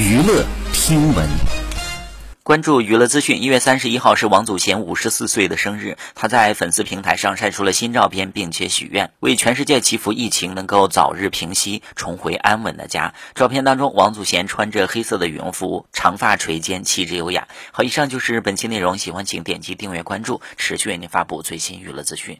娱乐听闻。关注娱乐资讯，一月三十一号是王祖贤五十四岁的生日。他在粉丝平台上晒出了新照片，并且许愿为全世界祈福疫情能够早日平息，重回安稳的家。照片当中，王祖贤穿着黑色的羽绒服，长发垂肩，气质优雅。好，以上就是本期内容，喜欢请点击订阅关注，持续为您发布最新娱乐资讯。